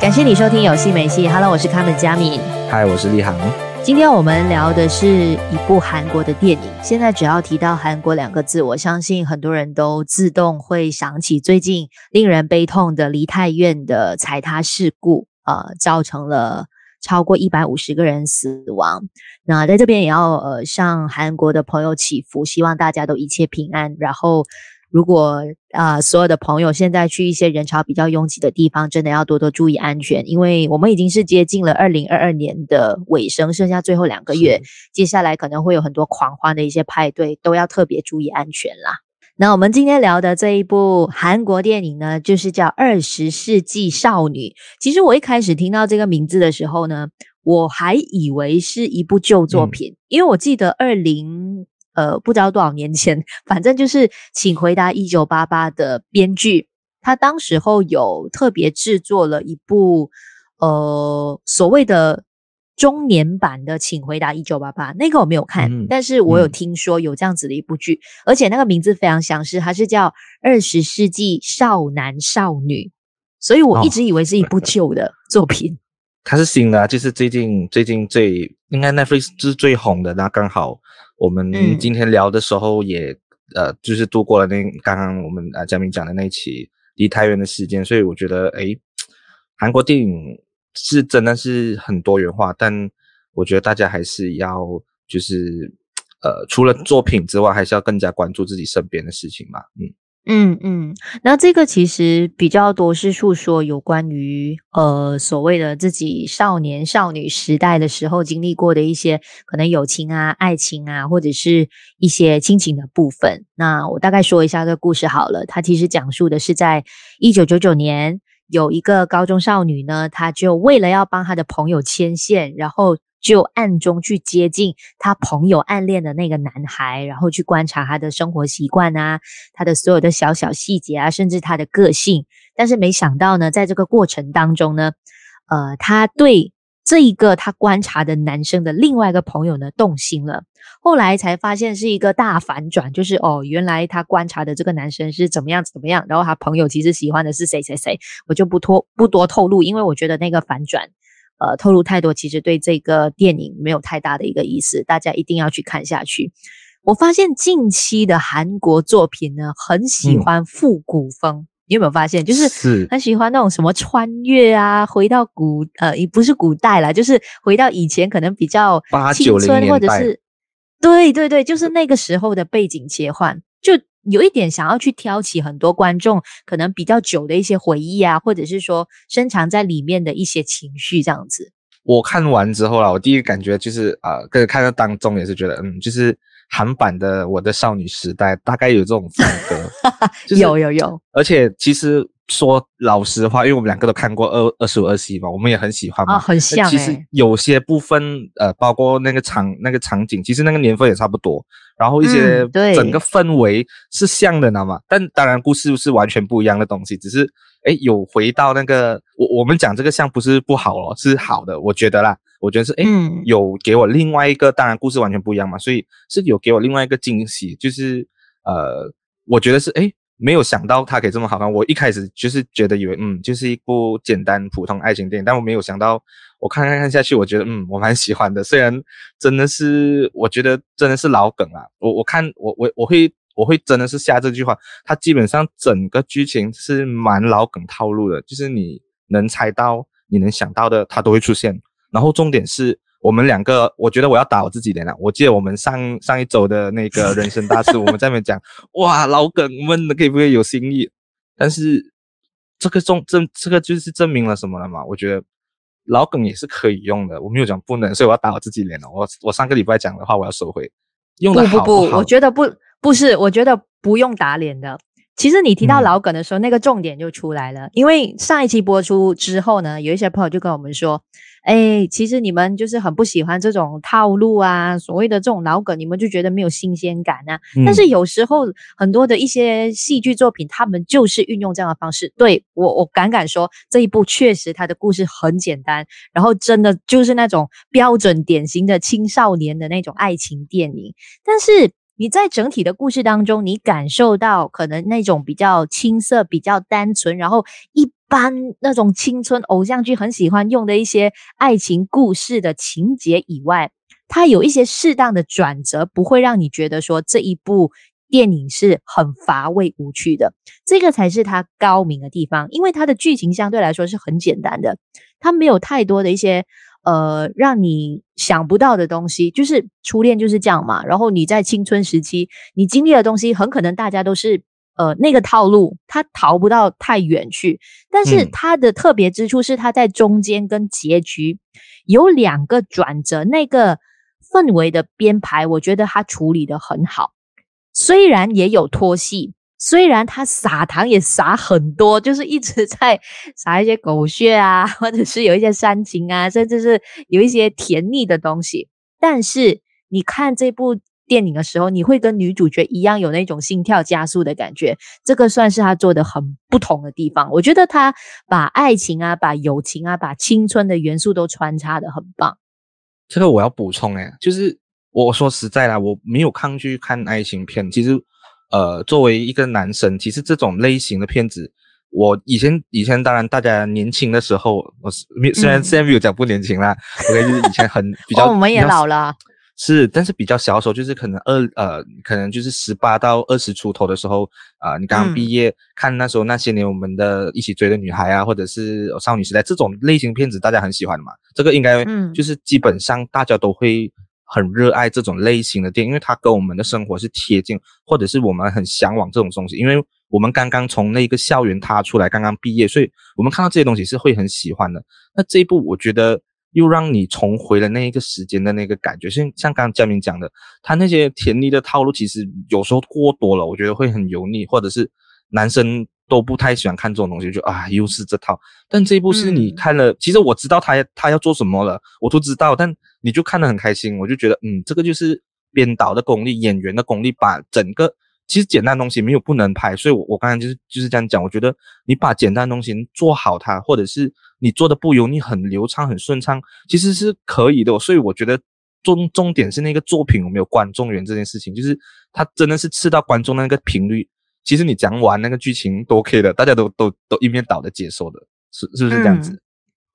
感谢你收听有戏没戏，Hello，我是卡门佳敏，嗨，我是立航。今天我们聊的是一部韩国的电影。现在只要提到韩国两个字，我相信很多人都自动会想起最近令人悲痛的梨泰院的踩踏事故，呃，造成了超过一百五十个人死亡。那在这边也要呃向韩国的朋友祈福，希望大家都一切平安。然后。如果啊、呃，所有的朋友现在去一些人潮比较拥挤的地方，真的要多多注意安全，因为我们已经是接近了二零二二年的尾声，剩下最后两个月，接下来可能会有很多狂欢的一些派对，都要特别注意安全啦。那我们今天聊的这一部韩国电影呢，就是叫《二十世纪少女》。其实我一开始听到这个名字的时候呢，我还以为是一部旧作品，嗯、因为我记得二零。呃，不知道多少年前，反正就是《请回答一九八八》的编剧，他当时候有特别制作了一部呃所谓的中年版的《请回答一九八八》，那个我没有看，嗯、但是我有听说有这样子的一部剧，嗯、而且那个名字非常相似，它是叫《二十世纪少男少女》，所以我一直以为是一部旧的 作品。哦、它是新的，就是最近最近最应该 Netflix 是最红的，那刚好。我们今天聊的时候也，嗯、呃，就是度过了那刚刚我们啊嘉宾讲的那一期离太原的时间，所以我觉得，诶，韩国电影是真的是很多元化，但我觉得大家还是要就是，呃，除了作品之外，还是要更加关注自己身边的事情嘛，嗯。嗯嗯，那这个其实比较多是诉说有关于呃所谓的自己少年少女时代的时候经历过的一些可能友情啊、爱情啊，或者是一些亲情的部分。那我大概说一下这个故事好了，它其实讲述的是在一九九九年，有一个高中少女呢，她就为了要帮她的朋友牵线，然后。就暗中去接近他朋友暗恋的那个男孩，然后去观察他的生活习惯啊，他的所有的小小细节啊，甚至他的个性。但是没想到呢，在这个过程当中呢，呃，他对这一个他观察的男生的另外一个朋友呢动心了。后来才发现是一个大反转，就是哦，原来他观察的这个男生是怎么样怎么样，然后他朋友其实喜欢的是谁谁谁。我就不多不多透露，因为我觉得那个反转。呃，透露太多，其实对这个电影没有太大的一个意思，大家一定要去看下去。我发现近期的韩国作品呢，很喜欢复古风，嗯、你有没有发现？就是很喜欢那种什么穿越啊，回到古呃，也不是古代啦，就是回到以前可能比较青春，或者是对对对，就是那个时候的背景切换，就。有一点想要去挑起很多观众可能比较久的一些回忆啊，或者是说深藏在里面的一些情绪这样子。我看完之后啦，我第一个感觉就是啊，跟、呃、看到当中也是觉得，嗯，就是韩版的《我的少女时代》大概有这种风格，就是、有有有，而且其实。说老实话，因为我们两个都看过二二十五二十一嘛，我们也很喜欢嘛，啊、很像、欸。其实有些部分，呃，包括那个场那个场景，其实那个年份也差不多，然后一些整个氛围是像的，知道吗？但当然故事是完全不一样的东西，只是诶有回到那个我我们讲这个像不是不好哦，是好的，我觉得啦，我觉得是诶、嗯、有给我另外一个，当然故事完全不一样嘛，所以是有给我另外一个惊喜，就是呃，我觉得是诶。没有想到它可以这么好看。我一开始就是觉得以为，嗯，就是一部简单普通爱情电影，但我没有想到，我看看看下去，我觉得，嗯，我蛮喜欢的。虽然真的是，我觉得真的是老梗啊。我我看我我我会我会真的是下这句话，它基本上整个剧情是蛮老梗套路的，就是你能猜到、你能想到的，它都会出现。然后重点是。我们两个，我觉得我要打我自己脸了。我记得我们上上一周的那个人生大事，我们在那边讲，哇，老梗们可以不可以有新意？但是这个证证这个就是证明了什么了嘛？我觉得老梗也是可以用的，我没有讲不能，所以我要打我自己脸了。我我上个礼拜讲的话，我要收回。用的好不？不不不，我觉得不不是，我觉得不用打脸的。其实你提到老梗的时候，嗯、那个重点就出来了。因为上一期播出之后呢，有一些朋友就跟我们说：“哎，其实你们就是很不喜欢这种套路啊，所谓的这种老梗，你们就觉得没有新鲜感啊。嗯”但是有时候很多的一些戏剧作品，他们就是运用这样的方式。对，我，我敢敢说，这一部确实它的故事很简单，然后真的就是那种标准典型的青少年的那种爱情电影。但是。你在整体的故事当中，你感受到可能那种比较青涩、比较单纯，然后一般那种青春偶像剧很喜欢用的一些爱情故事的情节以外，它有一些适当的转折，不会让你觉得说这一部电影是很乏味无趣的。这个才是它高明的地方，因为它的剧情相对来说是很简单的，它没有太多的一些呃让你想不到的东西。就是初恋就是这样嘛，然后你在青春时期你经历的东西，很可能大家都是。呃，那个套路他逃不到太远去，但是他的特别之处是他在中间跟结局有两个转折，那个氛围的编排，我觉得他处理的很好。虽然也有拖戏，虽然他撒糖也撒很多，就是一直在 撒一些狗血啊，或者是有一些煽情啊，甚至是有一些甜腻的东西，但是你看这部。电影的时候，你会跟女主角一样有那种心跳加速的感觉，这个算是他做的很不同的地方。我觉得他把爱情啊、把友情啊、把青春的元素都穿插的很棒。这个我要补充诶，就是我说实在啦，我没有抗拒看爱情片。其实，呃，作为一个男生，其实这种类型的片子，我以前以前当然大家年轻的时候，我虽然现在没有讲不年轻啦，我感觉就是以前很 比较，哦，我们也老了。是，但是比较小的时候，就是可能二呃，可能就是十八到二十出头的时候啊、呃，你刚刚毕业、嗯，看那时候那些年我们的一起追的女孩啊，或者是少女时代这种类型片子，大家很喜欢的嘛。这个应该就是基本上大家都会很热爱这种类型的电影，因为它跟我们的生活是贴近，或者是我们很向往这种东西，因为我们刚刚从那个校园踏出来，刚刚毕业，所以我们看到这些东西是会很喜欢的。那这一部我觉得。又让你重回了那一个时间的那个感觉，像像刚刚嘉明讲的，他那些甜腻的套路，其实有时候过多了，我觉得会很油腻，或者是男生都不太喜欢看这种东西，就啊，又是这套。但这一部是你看了，嗯、其实我知道他他要做什么了，我都知道，但你就看得很开心，我就觉得，嗯，这个就是编导的功力，演员的功力，把整个。其实简单东西没有不能拍，所以我我刚才就是就是这样讲。我觉得你把简单的东西做好它，或者是你做的不油腻、很流畅、很顺畅，其实是可以的。所以我觉得重重点是那个作品有没有观众缘这件事情，就是它真的是刺到观众那个频率。其实你讲完那个剧情都 OK 的，大家都都都一面倒的接受的，是是不是这样子？嗯，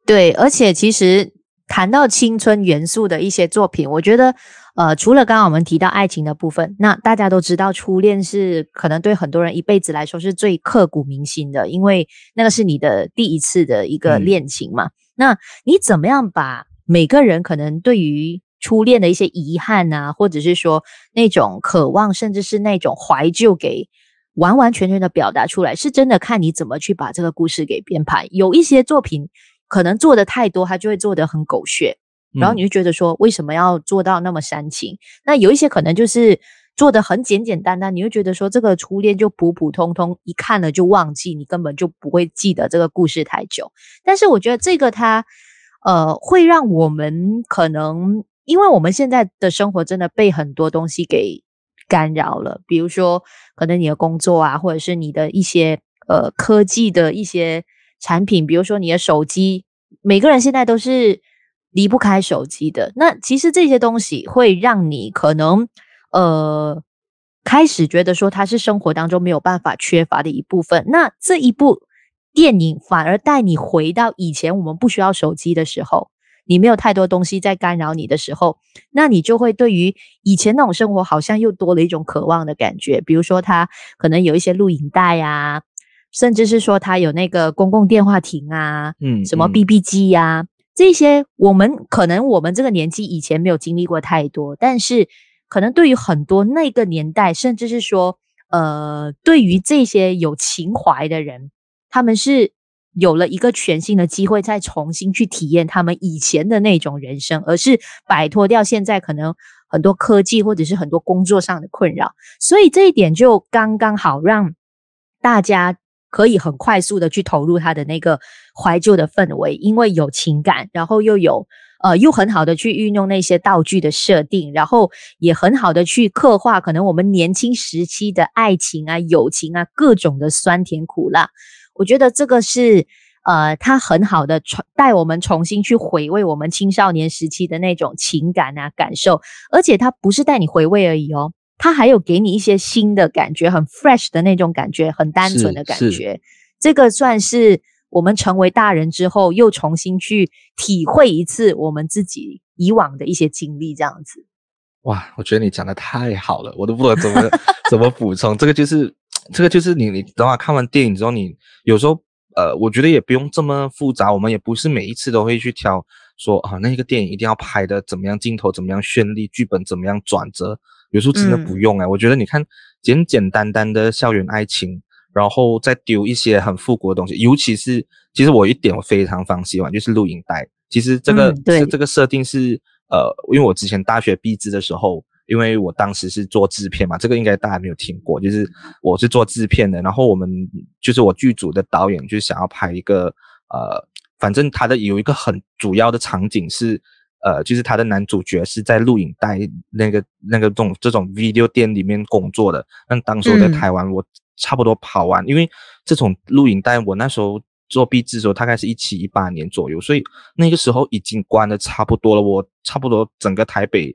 对，而且其实谈到青春元素的一些作品，我觉得。呃，除了刚刚我们提到爱情的部分，那大家都知道，初恋是可能对很多人一辈子来说是最刻骨铭心的，因为那个是你的第一次的一个恋情嘛。嗯。那你怎么样把每个人可能对于初恋的一些遗憾啊，或者是说那种渴望，甚至是那种怀旧，给完完全全的表达出来，是真的看你怎么去把这个故事给编排。有一些作品可能做的太多，他就会做得很狗血。然后你就觉得说，为什么要做到那么煽情？嗯。那有一些可能就是做的很简简单单，你会觉得说这个初恋就普普通通，一看了就忘记，你根本就不会记得这个故事太久。但是我觉得这个它，呃，会让我们可能，因为我们现在的生活真的被很多东西给干扰了，比如说可能你的工作啊，或者是你的一些呃科技的一些产品，比如说你的手机，每个人现在都是。离不开手机的，那其实这些东西会让你可能呃开始觉得说它是生活当中没有办法缺乏的一部分。那这一部电影反而带你回到以前我们不需要手机的时候，你没有太多东西在干扰你的时候，那你就会对于以前那种生活好像又多了一种渴望的感觉。比如说，它可能有一些录影带呀，甚至是说它有那个公共电话亭啊，嗯，什么 BB 机呀。这些我们可能我们这个年纪以前没有经历过太多，但是可能对于很多那个年代，甚至是说，呃，对于这些有情怀的人，他们是有了一个全新的机会，再重新去体验他们以前的那种人生，而是摆脱掉现在可能很多科技或者是很多工作上的困扰，所以这一点就刚刚好让大家。可以很快速的去投入他的那个怀旧的氛围，因为有情感，然后又有呃，又很好的去运用那些道具的设定，然后也很好的去刻画可能我们年轻时期的爱情啊、友情啊，各种的酸甜苦辣。我觉得这个是呃，他很好的重带我们重新去回味我们青少年时期的那种情感啊、感受，而且他不是带你回味而已哦。他还有给你一些新的感觉，很 fresh 的那种感觉，很单纯的感觉。这个算是我们成为大人之后，又重新去体会一次我们自己以往的一些经历，这样子。哇，我觉得你讲的太好了，我都不知道怎么怎么补充。这个就是，这个就是你你等会看完电影之后，你有时候呃，我觉得也不用这么复杂，我们也不是每一次都会去挑说啊，那个电影一定要拍的怎么样，镜头怎么样绚丽，剧本怎么样转折，有时候真的不用哎、欸。嗯、我觉得你看简简单单的校园爱情，然后再丢一些很复古的东西，尤其是其实我一点我非常非常喜欢就是录影带，其实这个、嗯、对这个设定是。呃，因为我之前大学毕制的时候，因为我当时是做制片嘛，这个应该大家没有听过，就是我是做制片的，然后我们就是我剧组的导演就是想要拍一个呃，反正他的有一个很主要的场景是呃，就是他的男主角是在录影带那个那个这种这种 video 店里面工作的，那当时我在台湾，我差不多跑完，嗯、因为这种录影带我那时候。做壁纸的时候，大概是一七一八年左右，所以那个时候已经关的差不多了。我差不多整个台北，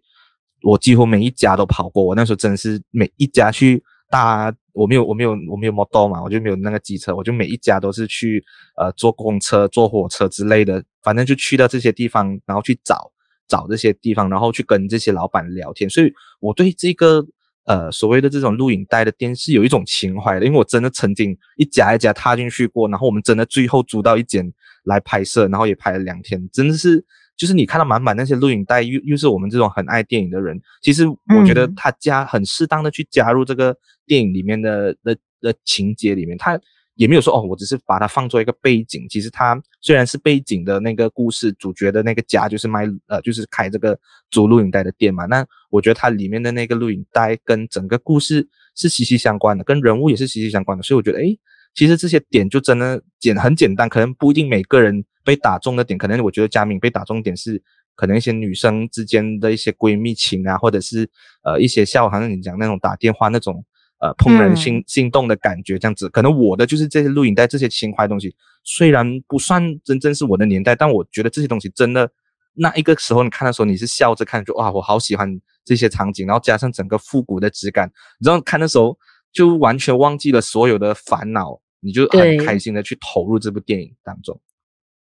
我几乎每一家都跑过。我那时候真的是每一家去搭，我没有我没有我没有摩托嘛，我就没有那个机车，我就每一家都是去呃坐公车、坐火车之类的，反正就去到这些地方，然后去找找这些地方，然后去跟这些老板聊天。所以我对这个。呃，所谓的这种录影带的店是有一种情怀的，因为我真的曾经一家一家踏进去过，然后我们真的最后租到一间来拍摄，然后也拍了两天，真的是就是你看到满满那些录影带，又又是我们这种很爱电影的人，其实我觉得他加很适当的去加入这个电影里面的的的情节里面，他。也没有说哦，我只是把它放作一个背景。其实它虽然是背景的那个故事，主角的那个家就是卖呃，就是开这个租录影带的店嘛。那我觉得它里面的那个录影带跟整个故事是息息相关的，跟人物也是息息相关的。所以我觉得，诶，其实这些点就真的简很简单，可能不一定每个人被打中的点，可能我觉得佳敏被打中点是可能一些女生之间的一些闺蜜情啊，或者是呃一些像好像你讲那种打电话那种。呃，怦然心心动的感觉，这样子，嗯、可能我的就是这些录影带这些情怀东西，虽然不算真正是我的年代，但我觉得这些东西真的，那一个时候你看的时候，你是笑着看，就哇，我好喜欢这些场景，然后加上整个复古的质感，然后看的时候就完全忘记了所有的烦恼，你就很开心的去投入这部电影当中。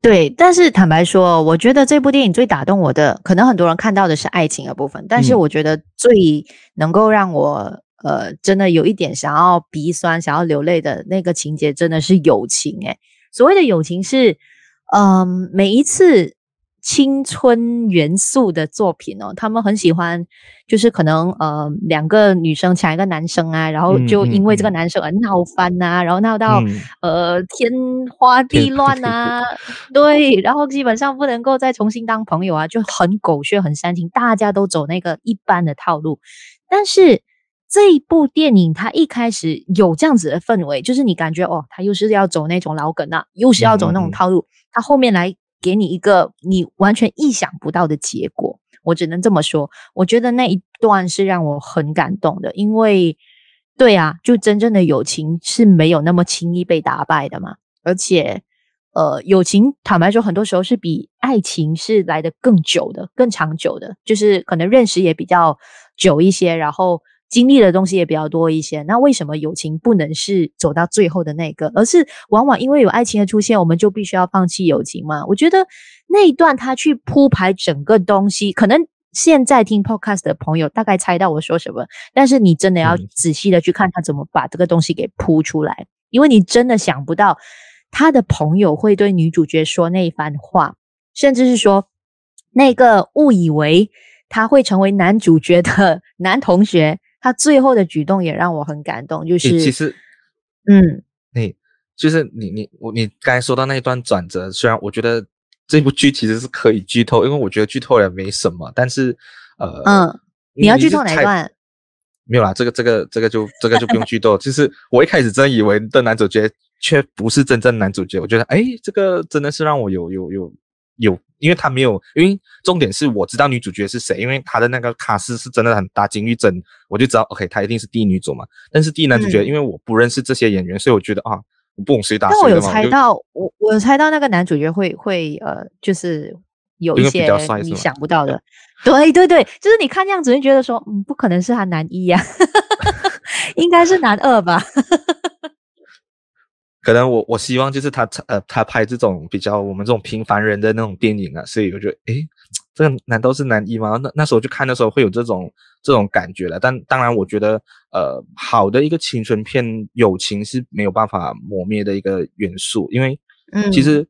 对，但是坦白说，我觉得这部电影最打动我的，可能很多人看到的是爱情的部分，但是我觉得最能够让我。呃，真的有一点想要鼻酸、想要流泪的那个情节，真的是友情诶。所谓的友情是，嗯、呃，每一次青春元素的作品哦，他们很喜欢，就是可能呃两个女生抢一个男生啊，然后就因为这个男生而闹翻呐、啊，嗯嗯、然后闹到、嗯、呃天花地乱啊，对，然后基本上不能够再重新当朋友啊，就很狗血、很煽情，大家都走那个一般的套路，但是。这一部电影，它一开始有这样子的氛围，就是你感觉哦，它又是要走那种老梗啊，又是要走那种套路，它后面来给你一个你完全意想不到的结果。我只能这么说，我觉得那一段是让我很感动的，因为对啊，就真正的友情是没有那么轻易被打败的嘛。而且，呃，友情坦白说，很多时候是比爱情是来的更久的、更长久的，就是可能认识也比较久一些，然后。经历的东西也比较多一些，那为什么友情不能是走到最后的那个，而是往往因为有爱情的出现，我们就必须要放弃友情嘛？我觉得那一段他去铺排整个东西，可能现在听 podcast 的朋友大概猜到我说什么，但是你真的要仔细的去看他怎么把这个东西给铺出来，因为你真的想不到他的朋友会对女主角说那一番话，甚至是说那个误以为他会成为男主角的 男同学。他最后的举动也让我很感动，就是其实，嗯，你就是你你我你刚才说到那一段转折，虽然我觉得这部剧其实是可以剧透，因为我觉得剧透也没什么，但是呃，嗯，你要剧透哪一段？没有啦，这个这个这个就这个就不用剧透。其实我一开始真以为的男主角却不是真正男主角，我觉得哎，这个真的是让我有有有有。因为他没有，因为重点是我知道女主角是谁，因为他的那个卡斯是真的很大，金玉珍，我就知道，OK，他一定是第一女主嘛。但是第一男主角，嗯、因为我不认识这些演员，所以我觉得啊，我不懂谁打谁嘛。但我有猜到，我我有猜到那个男主角会会呃，就是有一些你想不到的。对对对，就是你看样子就觉得说，嗯，不可能是他男一呀，应该是男二吧。可能我我希望就是他呃他拍这种比较我们这种平凡人的那种电影啊，所以我觉得诶，这个难道是男一吗？那那时候就看的时候会有这种这种感觉了。但当然，我觉得呃好的一个青春片，友情是没有办法磨灭的一个元素，因为嗯其实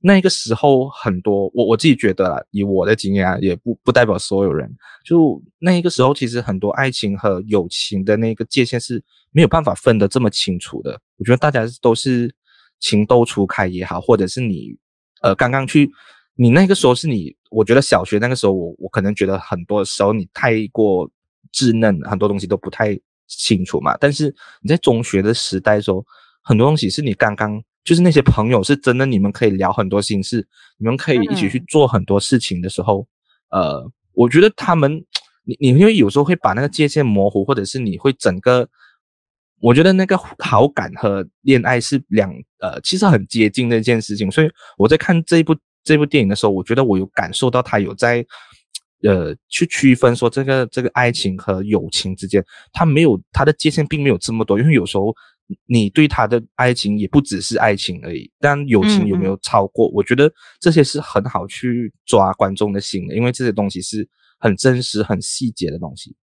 那个时候很多我我自己觉得啦，以我的经验啊，也不不代表所有人，就那一个时候其实很多爱情和友情的那个界限是。没有办法分得这么清楚的，我觉得大家都是情窦初开也好，或者是你呃刚刚去，你那个时候是你，我觉得小学那个时候我我可能觉得很多时候你太过稚嫩，很多东西都不太清楚嘛。但是你在中学的时代的时候，很多东西是你刚刚就是那些朋友是真的，你们可以聊很多心事，你们可以一起去做很多事情的时候，嗯、呃，我觉得他们你你因为有时候会把那个界限模糊，或者是你会整个。我觉得那个好感和恋爱是两呃，其实很接近的一件事情。所以我在看这一部这部电影的时候，我觉得我有感受到他有在呃去区分说这个这个爱情和友情之间，他没有他的界限并没有这么多。因为有时候你对他的爱情也不只是爱情而已，但友情有没有超过？嗯嗯。我觉得这些是很好去抓观众的心的，因为这些东西是很真实、很细节的东西。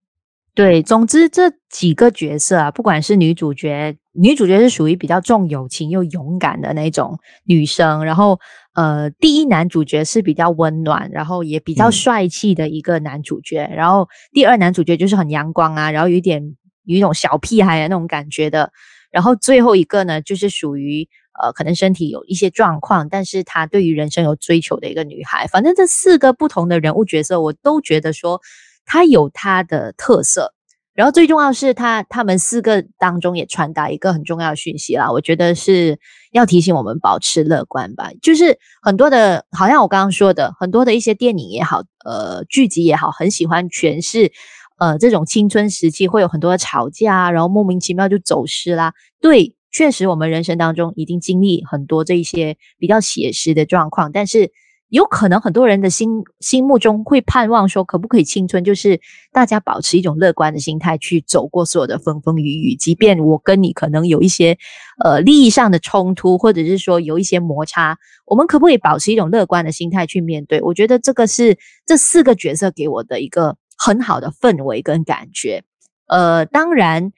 对，总之这几个角色啊，不管是女主角，女主角是属于比较重友情又勇敢的那种女生，然后呃，第一男主角是比较温暖，然后也比较帅气的一个男主角，嗯、然后第二男主角就是很阳光啊，然后有一点有一种小屁孩的那种感觉的，然后最后一个呢，就是属于呃，可能身体有一些状况，但是她对于人生有追求的一个女孩。反正这四个不同的人物角色，我都觉得说。他有他的特色，然后最重要是他他们四个当中也传达一个很重要的讯息啦，我觉得是要提醒我们保持乐观吧。就是很多的，好像我刚刚说的，很多的一些电影也好，呃，剧集也好，很喜欢诠释呃这种青春时期会有很多的吵架，然后莫名其妙就走失啦。对，确实我们人生当中已经经历很多这一些比较写实的状况，但是。有可能很多人的心心目中会盼望说，可不可以青春就是大家保持一种乐观的心态去走过所有的风风雨雨，即便我跟你可能有一些呃利益上的冲突，或者是说有一些摩擦，我们可不可以保持一种乐观的心态去面对？我觉得这个是这四个角色给我的一个很好的氛围跟感觉。呃，当然，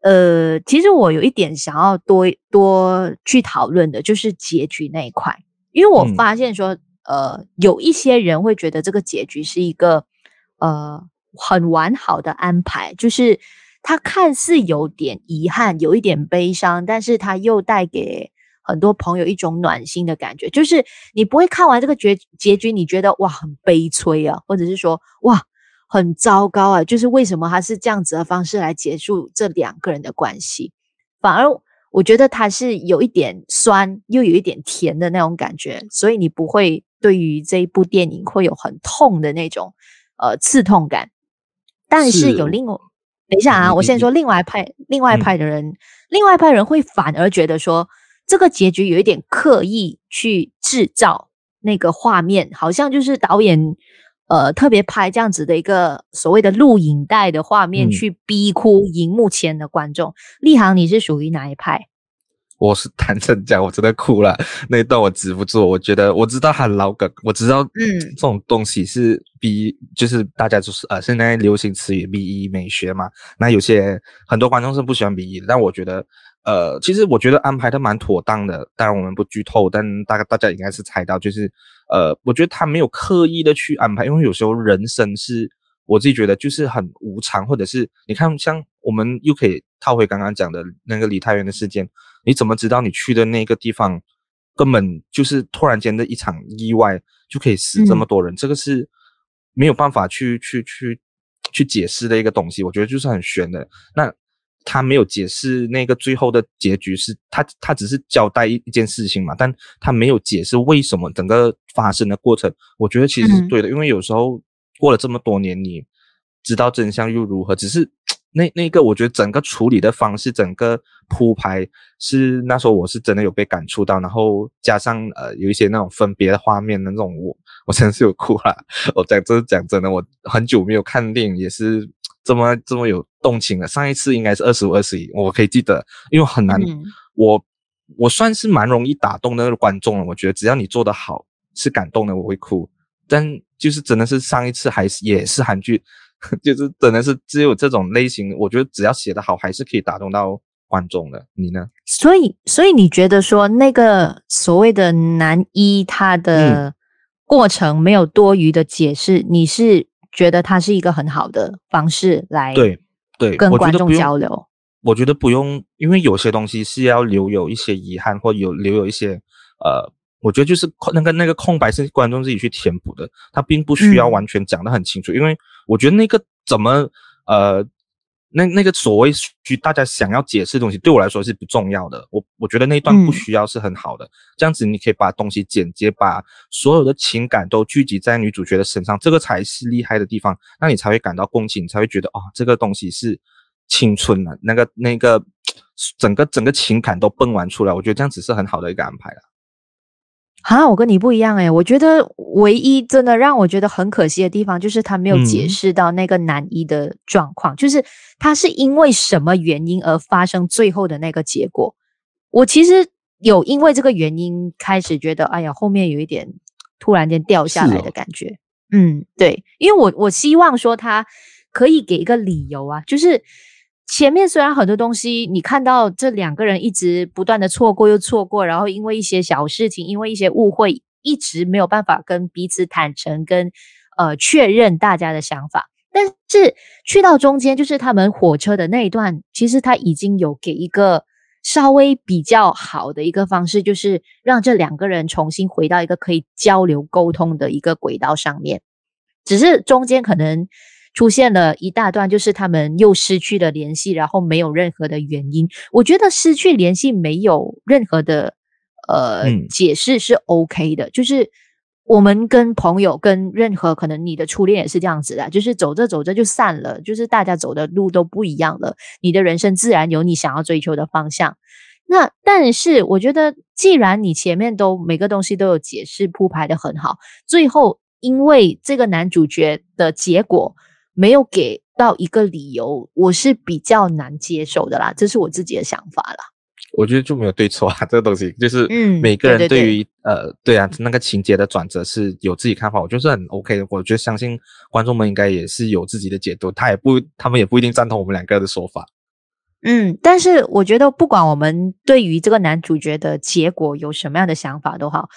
呃，其实我有一点想要多多去讨论的，就是结局那一块，因为我发现说。嗯呃，有一些人会觉得这个结局是一个呃很完好的安排，就是他看似有点遗憾，有一点悲伤，但是他又带给很多朋友一种暖心的感觉。就是你不会看完这个结结局，你觉得哇很悲催啊，或者是说哇很糟糕啊，就是为什么他是这样子的方式来结束这两个人的关系，反而。我觉得它是有一点酸，又有一点甜的那种感觉，所以你不会对于这一部电影会有很痛的那种呃刺痛感。但是有另外，等一下啊，我现在说另外一派，另外一派的人，嗯、另外一派人会反而觉得说这个结局有一点刻意去制造那个画面，好像就是导演。呃，特别拍这样子的一个所谓的录影带的画面，去逼哭荧幕前的观众。立航，你是属于哪一派？我是坦诚讲，我真的哭了，那一段我止不住。我觉得我知道很老梗，我知道，嗯，这种东西是 B，就是大家就是呃，现在流行词语 B E 美学嘛。那有些很多观众是不喜欢 B E 的，但我觉得。呃，其实我觉得安排的蛮妥当的，当然我们不剧透，但大概大家应该是猜到，就是呃，我觉得他没有刻意的去安排，因为有时候人生是我自己觉得就是很无常，或者是你看像我们又可以套回刚刚讲的那个李太原的事件，你怎么知道你去的那个地方根本就是突然间的一场意外就可以死这么多人？嗯、这个是没有办法去去去去解释的一个东西，我觉得就是很悬的那。他没有解释那个最后的结局是，他他只是交代一一件事情嘛，但他没有解释为什么整个发生的过程，我觉得其实是对的，嗯、因为有时候过了这么多年，你知道真相又如何？只是那那个，我觉得整个处理的方式，整个铺排是那时候我是真的有被感触到，然后加上呃有一些那种分别的画面的那种，我我真的是有哭了。我讲真讲真的，我很久没有看电影，也是。这么这么有动情了，上一次应该是二十五二十一，我可以记得，因为很难，嗯、我我算是蛮容易打动那个观众了。我觉得只要你做得好，是感动的，我会哭。但就是真的是上一次还是也是韩剧，就是真的是只有这种类型，我觉得只要写得好，还是可以打动到观众的。你呢？所以，所以你觉得说那个所谓的男一他的过程没有多余的解释，嗯、你是觉得他是一个很好的方式来对对跟观众交流？我觉得不用，因为有些东西是要留有一些遗憾，或有留有一些呃，我觉得就是那个那个空白是观众自己去填补的，他并不需要完全讲得很清楚。嗯、因为我觉得那个怎么呃，那那个所谓需大家想要解释的东西，对我来说是不重要的。我我觉得那一段不需要是很好的，嗯、这样子你可以把东西简洁，把所有的情感都聚集在女主角的身上，这个才是厉害的地方，那你才会感到共情，你才会觉得哦，这个东西是。青春了，那个那个，整个整个情感都迸完出来，我觉得这样子是很好的一个安排了。啊，我跟你不一样诶，我觉得唯一真的让我觉得很可惜的地方，就是他没有解释到那个男一的状况，嗯、就是他是因为什么原因而发生最后的那个结果。我其实有因为这个原因开始觉得，哎呀，后面有一点突然间掉下来的感觉。哦、嗯，对，因为我我希望说他可以给一个理由啊，就是。前面虽然很多东西，你看到这两个人一直不断的错过又错过，然后因为一些小事情，因为一些误会，一直没有办法跟彼此坦诚，跟呃确认大家的想法。但是去到中间，就是他们火车的那一段，其实他已经有给一个稍微比较好的一个方式，就是让这两个人重新回到一个可以交流沟通的一个轨道上面。只是中间可能。出现了一大段，就是他们又失去了联系，然后没有任何的原因。我觉得失去联系没有任何的呃、嗯、解释是 OK 的。就是我们跟朋友，跟任何可能你的初恋也是这样子的，就是走着走着就散了，就是大家走的路都不一样了。你的人生自然有你想要追求的方向。那但是我觉得，既然你前面都每个东西都有解释铺排的很好，最后因为这个男主角的结果。没有给到一个理由，我是比较难接受的啦，这是我自己的想法啦。我觉得就没有对错啊，这个东西就是，嗯，每个人对于、嗯、呃，对啊，那个情节的转折是有自己看法，我觉得是很 OK 的。我觉得相信观众们应该也是有自己的解读，他也不，他们也不一定赞同我们两个的说法。嗯，但是我觉得不管我们对于这个男主角的结果有什么样的想法都好。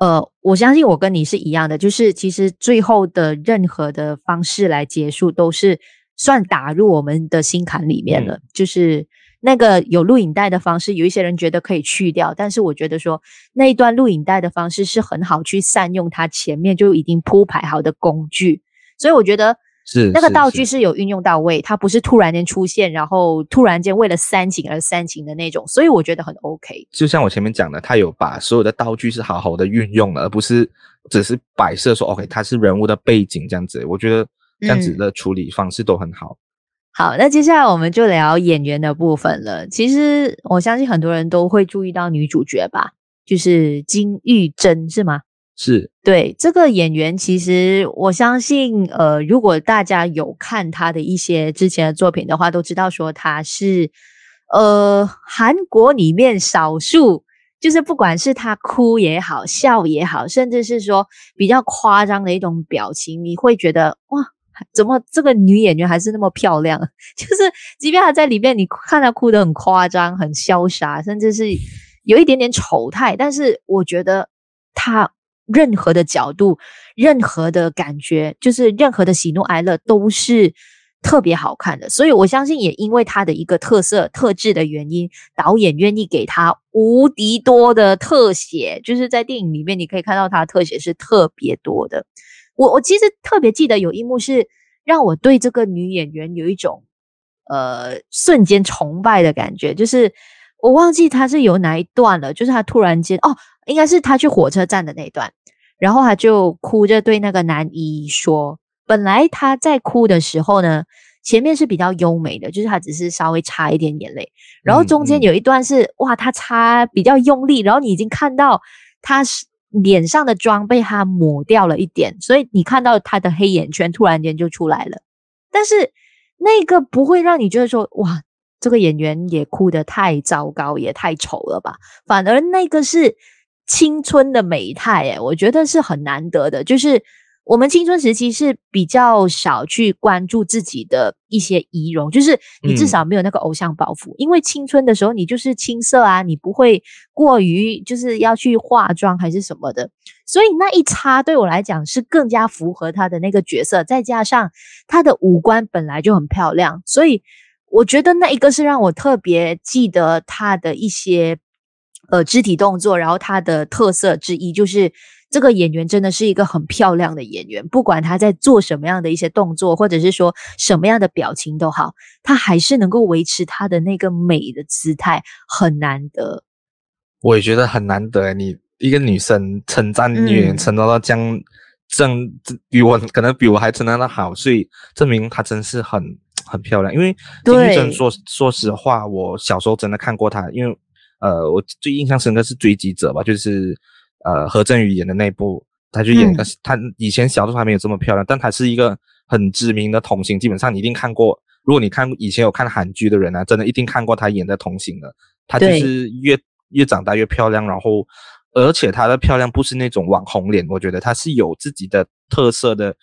呃，我相信我跟你是一样的，就是其实最后的任何的方式来结束，都是算打入我们的心坎里面了。嗯、就是那个有录影带的方式，有一些人觉得可以去掉，但是我觉得说那一段录影带的方式是很好去善用它前面就已经铺排好的工具，所以我觉得。是那个道具是有运用到位，它不是突然间出现，然后突然间为了煽情而煽情的那种，所以我觉得很 OK。就像我前面讲的，他有把所有的道具是好好的运用了，而不是只是摆设说 OK，它是人物的背景这样子。我觉得这样子的处理方式都很好。嗯。好，那接下来我们就聊演员的部分了。其实我相信很多人都会注意到女主角吧，就是金玉珍，是吗？是对这个演员，其实我相信，呃，如果大家有看他的一些之前的作品的话，都知道说他是，呃，韩国里面少数，就是不管是他哭也好，笑也好，甚至是说比较夸张的一种表情，你会觉得哇，怎么这个女演员还是那么漂亮？就是即便她在里面，你看她哭得很夸张、很潇洒，甚至是有一点点丑态，但是我觉得她。任何的角度，任何的感觉，就是任何的喜怒哀乐都是特别好看的。所以我相信，也因为他的一个特色特质的原因，导演愿意给他无敌多的特写。就是在电影里面，你可以看到他的特写是特别多的。我我其实特别记得有一幕是让我对这个女演员有一种呃瞬间崇拜的感觉，就是我忘记他是有哪一段了，就是他突然间哦。应该是他去火车站的那一段，然后他就哭着对那个男一说：“本来他在哭的时候呢，前面是比较优美的，就是他只是稍微擦一点眼泪，然后中间有一段是、嗯嗯、哇，他擦比较用力，然后你已经看到他是脸上的妆被他抹掉了一点，所以你看到他的黑眼圈突然间就出来了，但是那个不会让你觉得说哇，这个演员也哭得太糟糕，也太丑了吧？反而那个是青春的美态，诶，我觉得是很难得的，就是。我们青春时期是比较少去关注自己的一些仪容，就是你至少没有那个偶像包袱，嗯、因为青春的时候你就是青涩啊，你不会过于就是要去化妆还是什么的，所以那一擦对我来讲是更加符合他的那个角色，再加上他的五官本来就很漂亮，所以我觉得那一个是让我特别记得他的一些呃肢体动作，然后他的特色之一就是。这个演员真的是一个很漂亮的演员，不管他在做什么样的一些动作，或者是说什么样的表情都好，他还是能够维持他的那个美的姿态，很难得。我也觉得很难得，你一个女生称赞女演员称赞到这样，正、嗯、比我可能比我还称赞的好，所以证明她真是很很漂亮。因为金裕贞说说实话，我小时候真的看过她，因为呃，我最印象深刻是追击者吧，就是。呃，何振宇演的那部，他就演个，他、嗯、以前小时候还没有这么漂亮，但他是一个很知名的童星，基本上你一定看过。如果你看以前有看韩剧的人啊，真的一定看过他演的童星的。他就是越越长大越漂亮，然后而且她的漂亮不是那种网红脸，我觉得她是有自己的特色的。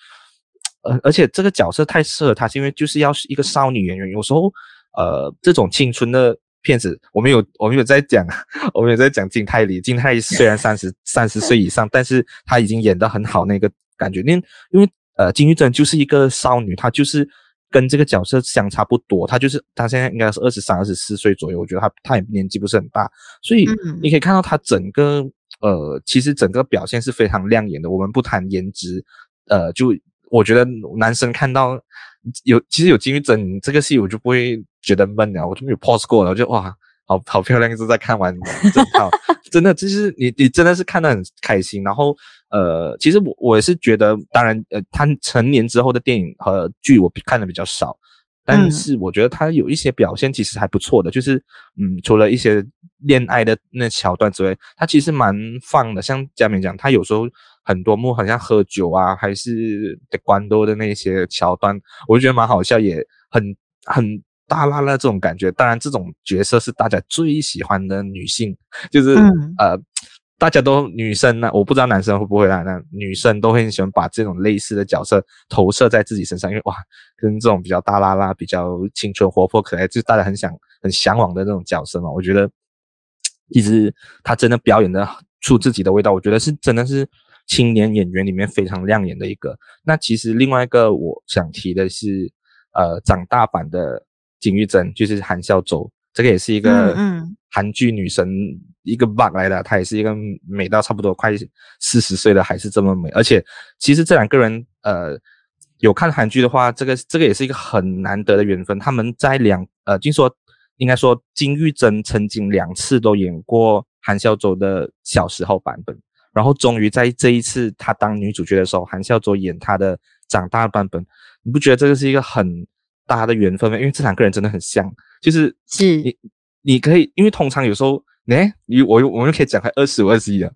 呃，而且这个角色太适合他，是因为就是要是一个少女演员，有时候呃这种青春的。片子，我们有我们有在讲，我们有在讲金泰梨。金泰梨虽然三十三十岁以上，但是她已经演得很好，那个感觉。因为因为呃，金玉珍就是一个少女，她就是跟这个角色相差不多。她就是她现在应该是二十三、二十四岁左右，我觉得她她也年纪不是很大，所以你可以看到她整个呃，其实整个表现是非常亮眼的。我们不谈颜值，呃，就我觉得男生看到。有其实有金玉珍这个戏，我就不会觉得闷了，我就没有 pause 过了，我就哇，好好漂亮，一直在看完整套，真的就是你你真的是看得很开心。然后呃，其实我我也是觉得，当然呃，他成年之后的电影和剧我看的比较少，但是我觉得他有一些表现其实还不错的，就是嗯，除了一些恋爱的那桥段之外，他其实蛮放的。像佳明讲，他有时候。很多幕好像喝酒啊，还是的关多的那些桥段，我就觉得蛮好笑，也很很大啦啦这种感觉。当然，这种角色是大家最喜欢的女性，就是、嗯、呃，大家都女生呢，我不知道男生会不会啊，那女生都会很喜欢把这种类似的角色投射在自己身上，因为哇，跟这种比较大啦啦、比较青春活泼可爱，就是大家很想很向往的那种角色嘛。我觉得其实他真的表演的出自己的味道，我觉得是真的是。青年演员里面非常亮眼的一个。那其实另外一个我想提的是，呃，长大版的金玉珍，就是韩孝周，这个也是一个韩剧女神一个 bug 来的，她也是一个美到差不多快四十岁了还是这么美。而且其实这两个人，呃，有看韩剧的话，这个这个也是一个很难得的缘分。他们在两呃，听说应该说金玉珍曾经两次都演过韩孝周的小时候版本。然后终于在这一次她当女主角的时候，韩孝周演她的长大版本，你不觉得这个是一个很大的缘分吗？因为这两个人真的很像，就是是你你可以，因为通常有时候，哎，你我我们可以讲开二十五二十一了，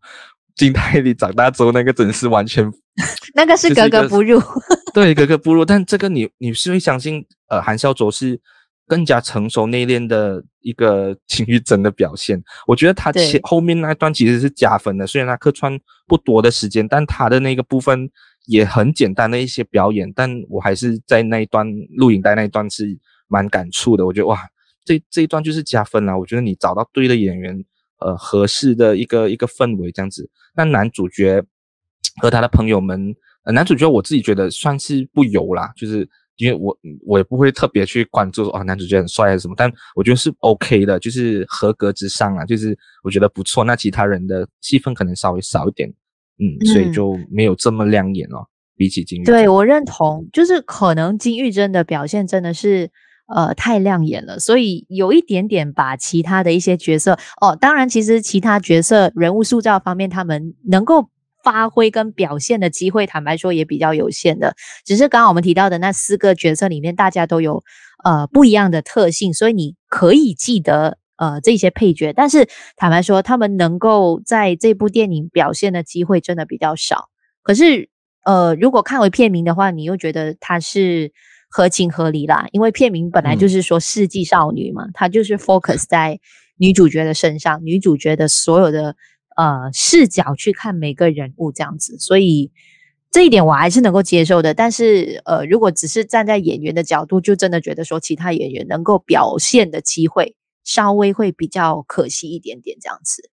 金泰梨长大之后那个真是完全，那个是格格不入，对，格格不入。但这个你你是会相信，呃，韩孝周是。更加成熟内敛的一个金裕贞的表现，我觉得他前后面那段其实是加分的。虽然他客串不多的时间，但他的那个部分也很简单的一些表演，但我还是在那一段录影带那一段是蛮感触的。我觉得哇，这这一段就是加分啦。我觉得你找到对的演员，呃，合适的一个一个氛围这样子。那男主角和他的朋友们，呃，男主角我自己觉得算是不油啦，就是。因为我我也不会特别去关注啊，男主角很帅还是什么，但我觉得是 OK 的，就是合格之上啊，就是我觉得不错。那其他人的戏份可能稍微少一点，嗯，嗯，所以就没有这么亮眼哦。比起金裕贞，对，我认同，就是可能金玉珍的表现真的是呃太亮眼了，所以有一点点把其他的一些角色哦，当然其实其他角色人物塑造方面，他们能够。发挥跟表现的机会，坦白说也比较有限的。只是刚刚我们提到的那四个角色里面，大家都有呃不一样的特性，所以你可以记得呃这些配角。但是坦白说，他们能够在这部电影表现的机会真的比较少。可是呃，如果看回片名的话，你又觉得它是合情合理啦，因为片名本来就是说世纪少女嘛，它、嗯、就是 focus 在女主角的身上，女主角的所有的呃视角去看每个人物这样子，所以这一点我还是能够接受的。但是呃，如果只是站在演员的角度，就真的觉得说其他演员能够表现的机会稍微会比较可惜一点点这样子。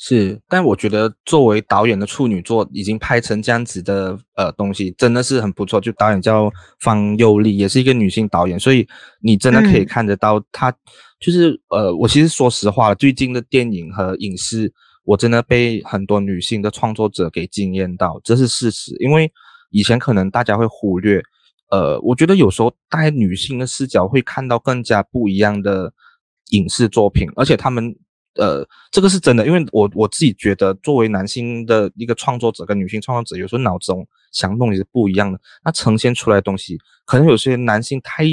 是，但我觉得作为导演的处女作，已经拍成这样子的呃东西，真的是很不错。就导演叫方佑丽，也是一个女性导演，所以你真的可以看得到她，就是、嗯、呃，我其实说实话，最近的电影和影视，我真的被很多女性的创作者给惊艳到，这是事实。因为以前可能大家会忽略，呃，我觉得有时候带女性的视角会看到更加不一样的影视作品，而且他们。呃，这个是真的，因为我我自己觉得，作为男性的一个创作者跟女性创作者，有时候脑中想的东西是不一样的。那呈现出来的东西，可能有些男性太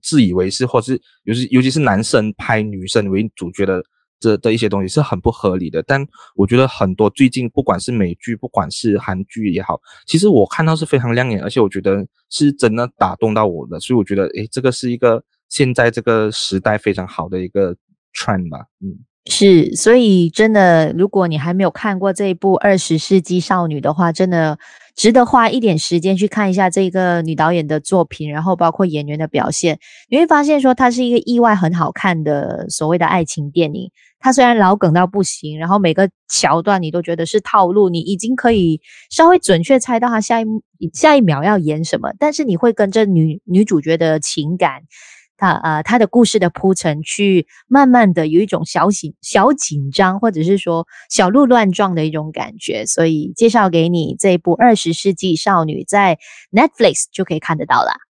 自以为是，或是尤其尤其是男生拍女生为主角的这的一些东西是很不合理的。但我觉得很多最近不管是美剧，不管是韩剧也好，其实我看到是非常亮眼，而且我觉得是真的打动到我的。所以我觉得，诶，这个是一个现在这个时代非常好的一个 trend 吧，嗯。是，所以真的，如果你还没有看过这一部《二十世纪少女》的话，真的值得花一点时间去看一下这个女导演的作品，然后包括演员的表现，你会发现说它是一个意外很好看的所谓的爱情电影。他虽然老梗到不行，然后每个桥段你都觉得是套路，你已经可以稍微准确猜到他下一下一秒要演什么，但是你会跟着女女主角的情感。他呃，他的故事的铺陈，去慢慢的有一种小紧小紧张，或者是说小鹿乱撞的一种感觉，所以介绍给你这一部《二十世纪少女》在 Netflix 就可以看得到了。